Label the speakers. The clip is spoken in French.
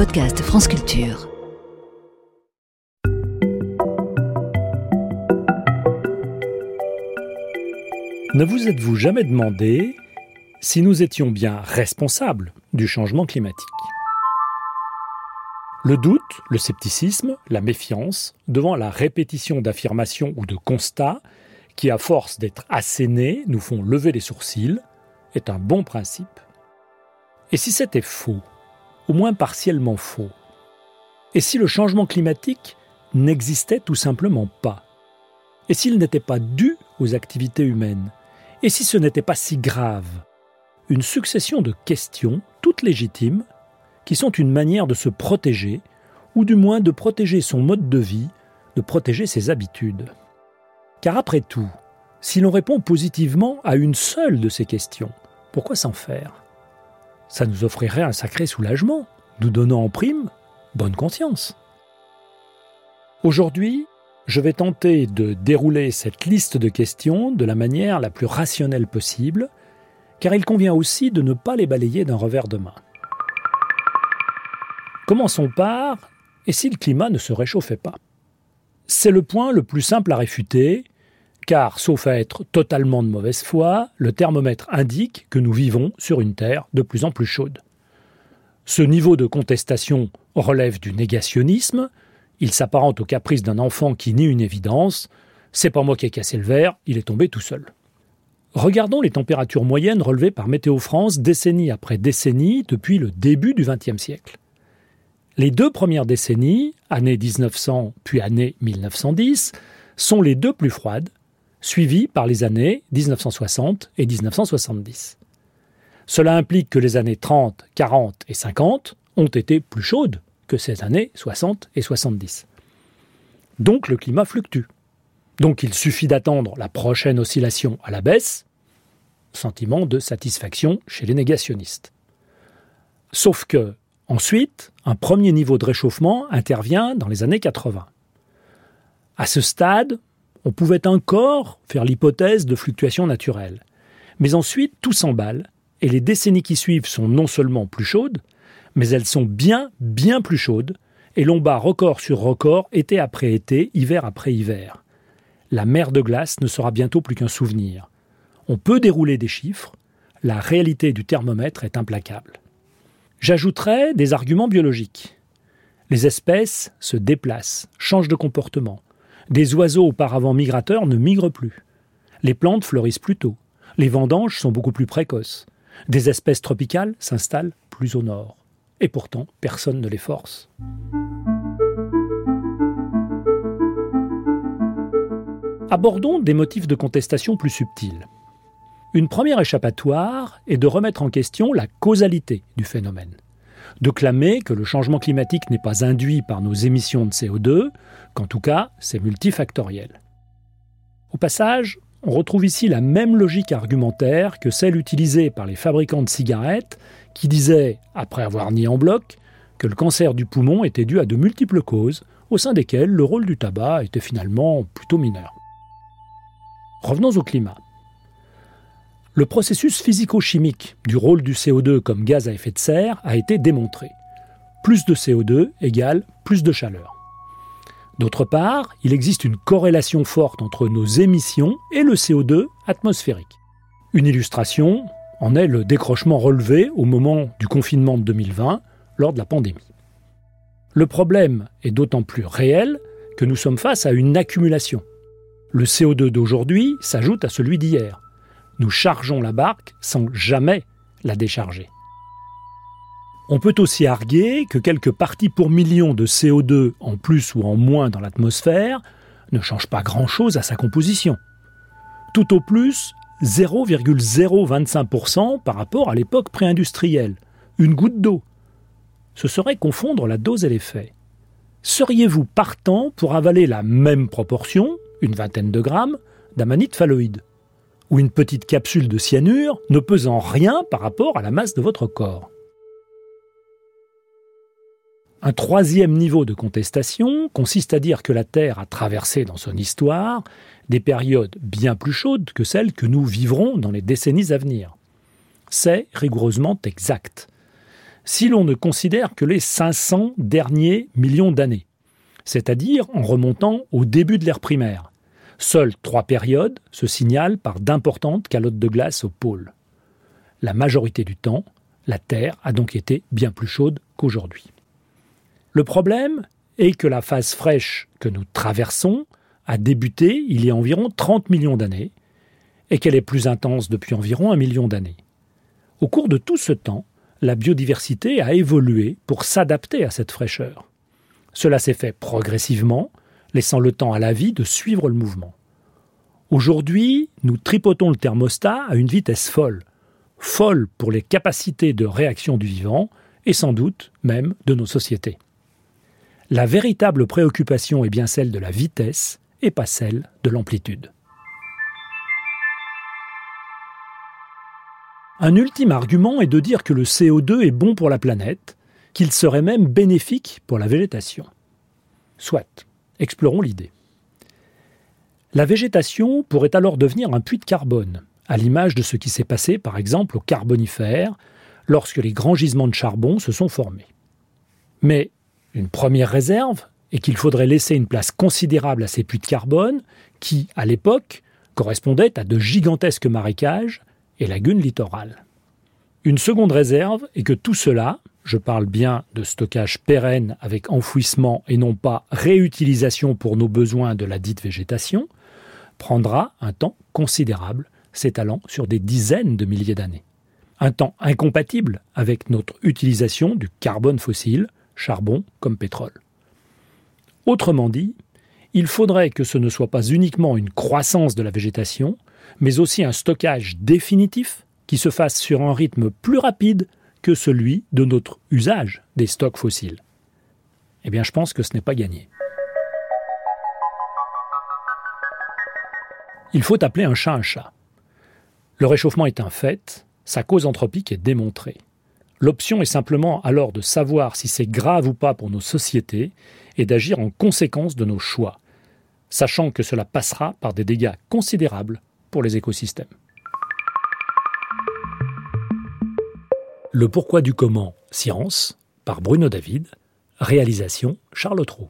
Speaker 1: podcast France Culture.
Speaker 2: Ne vous êtes-vous jamais demandé si nous étions bien responsables du changement climatique? Le doute, le scepticisme, la méfiance devant la répétition d'affirmations ou de constats qui, à force d'être assénés, nous font lever les sourcils, est un bon principe. Et si c'était faux, au moins partiellement faux. Et si le changement climatique n'existait tout simplement pas? Et s'il n'était pas dû aux activités humaines? Et si ce n'était pas si grave? Une succession de questions, toutes légitimes, qui sont une manière de se protéger, ou du moins de protéger son mode de vie, de protéger ses habitudes. Car après tout, si l'on répond positivement à une seule de ces questions, pourquoi s'en faire? Ça nous offrirait un sacré soulagement, nous donnant en prime bonne conscience. Aujourd'hui, je vais tenter de dérouler cette liste de questions de la manière la plus rationnelle possible, car il convient aussi de ne pas les balayer d'un revers de main. Commençons par et si le climat ne se réchauffait pas? C'est le point le plus simple à réfuter, car, sauf à être totalement de mauvaise foi, le thermomètre indique que nous vivons sur une Terre de plus en plus chaude. Ce niveau de contestation relève du négationnisme, il s'apparente au caprice d'un enfant qui nie une évidence. C'est pas moi qui ai cassé le verre, il est tombé tout seul. Regardons les températures moyennes relevées par Météo France décennie après décennie depuis le début du XXe siècle. Les deux premières décennies, année 1900 puis année 1910, sont les deux plus froides, suivies par les années 1960 et 1970. Cela implique que les années 30, 40 et 50 ont été plus chaudes que ces années 60 et 70. Donc le climat fluctue. Donc il suffit d'attendre la prochaine oscillation à la baisse, sentiment de satisfaction chez les négationnistes. Sauf que, ensuite, un premier niveau de réchauffement intervient dans les années 80. À ce stade, on pouvait encore faire l'hypothèse de fluctuations naturelles. Mais ensuite, tout s'emballe, et les décennies qui suivent sont non seulement plus chaudes, mais elles sont bien, bien plus chaudes, et l'on bat record sur record, été après été, hiver après hiver. La mer de glace ne sera bientôt plus qu'un souvenir. On peut dérouler des chiffres, la réalité du thermomètre est implacable. J'ajouterai des arguments biologiques. Les espèces se déplacent, changent de comportement. Des oiseaux auparavant migrateurs ne migrent plus. Les plantes fleurissent plus tôt. Les vendanges sont beaucoup plus précoces. Des espèces tropicales s'installent plus au nord et pourtant personne ne les force. Abordons des motifs de contestation plus subtils. Une première échappatoire est de remettre en question la causalité du phénomène, de clamer que le changement climatique n'est pas induit par nos émissions de CO2, qu'en tout cas c'est multifactoriel. Au passage, on retrouve ici la même logique argumentaire que celle utilisée par les fabricants de cigarettes qui disaient, après avoir nié en bloc, que le cancer du poumon était dû à de multiples causes, au sein desquelles le rôle du tabac était finalement plutôt mineur. Revenons au climat. Le processus physico-chimique du rôle du CO2 comme gaz à effet de serre a été démontré. Plus de CO2 égale plus de chaleur. D'autre part, il existe une corrélation forte entre nos émissions et le CO2 atmosphérique. Une illustration en est le décrochement relevé au moment du confinement de 2020 lors de la pandémie. Le problème est d'autant plus réel que nous sommes face à une accumulation. Le CO2 d'aujourd'hui s'ajoute à celui d'hier. Nous chargeons la barque sans jamais la décharger. On peut aussi arguer que quelques parties pour million de CO2 en plus ou en moins dans l'atmosphère ne changent pas grand-chose à sa composition. Tout au plus 0,025% par rapport à l'époque pré-industrielle. Une goutte d'eau. Ce serait confondre la dose et l'effet. Seriez-vous partant pour avaler la même proportion, une vingtaine de grammes, d'amanite phalloïde? Ou une petite capsule de cyanure ne pesant rien par rapport à la masse de votre corps un troisième niveau de contestation consiste à dire que la Terre a traversé dans son histoire des périodes bien plus chaudes que celles que nous vivrons dans les décennies à venir. C'est rigoureusement exact. si l'on ne considère que les 500 derniers millions d'années, c'est-à-dire en remontant au début de l'ère primaire. Seules trois périodes se signalent par d'importantes calottes de glace au pôle. La majorité du temps, la Terre a donc été bien plus chaude qu'aujourd'hui. Le problème est que la phase fraîche que nous traversons a débuté il y a environ 30 millions d'années et qu'elle est plus intense depuis environ un million d'années. Au cours de tout ce temps, la biodiversité a évolué pour s'adapter à cette fraîcheur. Cela s'est fait progressivement, laissant le temps à la vie de suivre le mouvement. Aujourd'hui, nous tripotons le thermostat à une vitesse folle, folle pour les capacités de réaction du vivant et sans doute même de nos sociétés. La véritable préoccupation est bien celle de la vitesse et pas celle de l'amplitude. Un ultime argument est de dire que le CO2 est bon pour la planète, qu'il serait même bénéfique pour la végétation. Soit, explorons l'idée. La végétation pourrait alors devenir un puits de carbone, à l'image de ce qui s'est passé par exemple au Carbonifère, lorsque les grands gisements de charbon se sont formés. Mais une première réserve est qu'il faudrait laisser une place considérable à ces puits de carbone qui, à l'époque, correspondaient à de gigantesques marécages et lagunes littorales. Une seconde réserve est que tout cela, je parle bien de stockage pérenne avec enfouissement et non pas réutilisation pour nos besoins de la dite végétation, prendra un temps considérable, s'étalant sur des dizaines de milliers d'années. Un temps incompatible avec notre utilisation du carbone fossile, charbon comme pétrole. Autrement dit, il faudrait que ce ne soit pas uniquement une croissance de la végétation, mais aussi un stockage définitif qui se fasse sur un rythme plus rapide que celui de notre usage des stocks fossiles. Eh bien, je pense que ce n'est pas gagné. Il faut appeler un chat un chat. Le réchauffement est un fait, sa cause anthropique est démontrée. L'option est simplement alors de savoir si c'est grave ou pas pour nos sociétés et d'agir en conséquence de nos choix, sachant que cela passera par des dégâts considérables pour les écosystèmes. Le pourquoi du comment, science, par Bruno David, réalisation Charles Trou.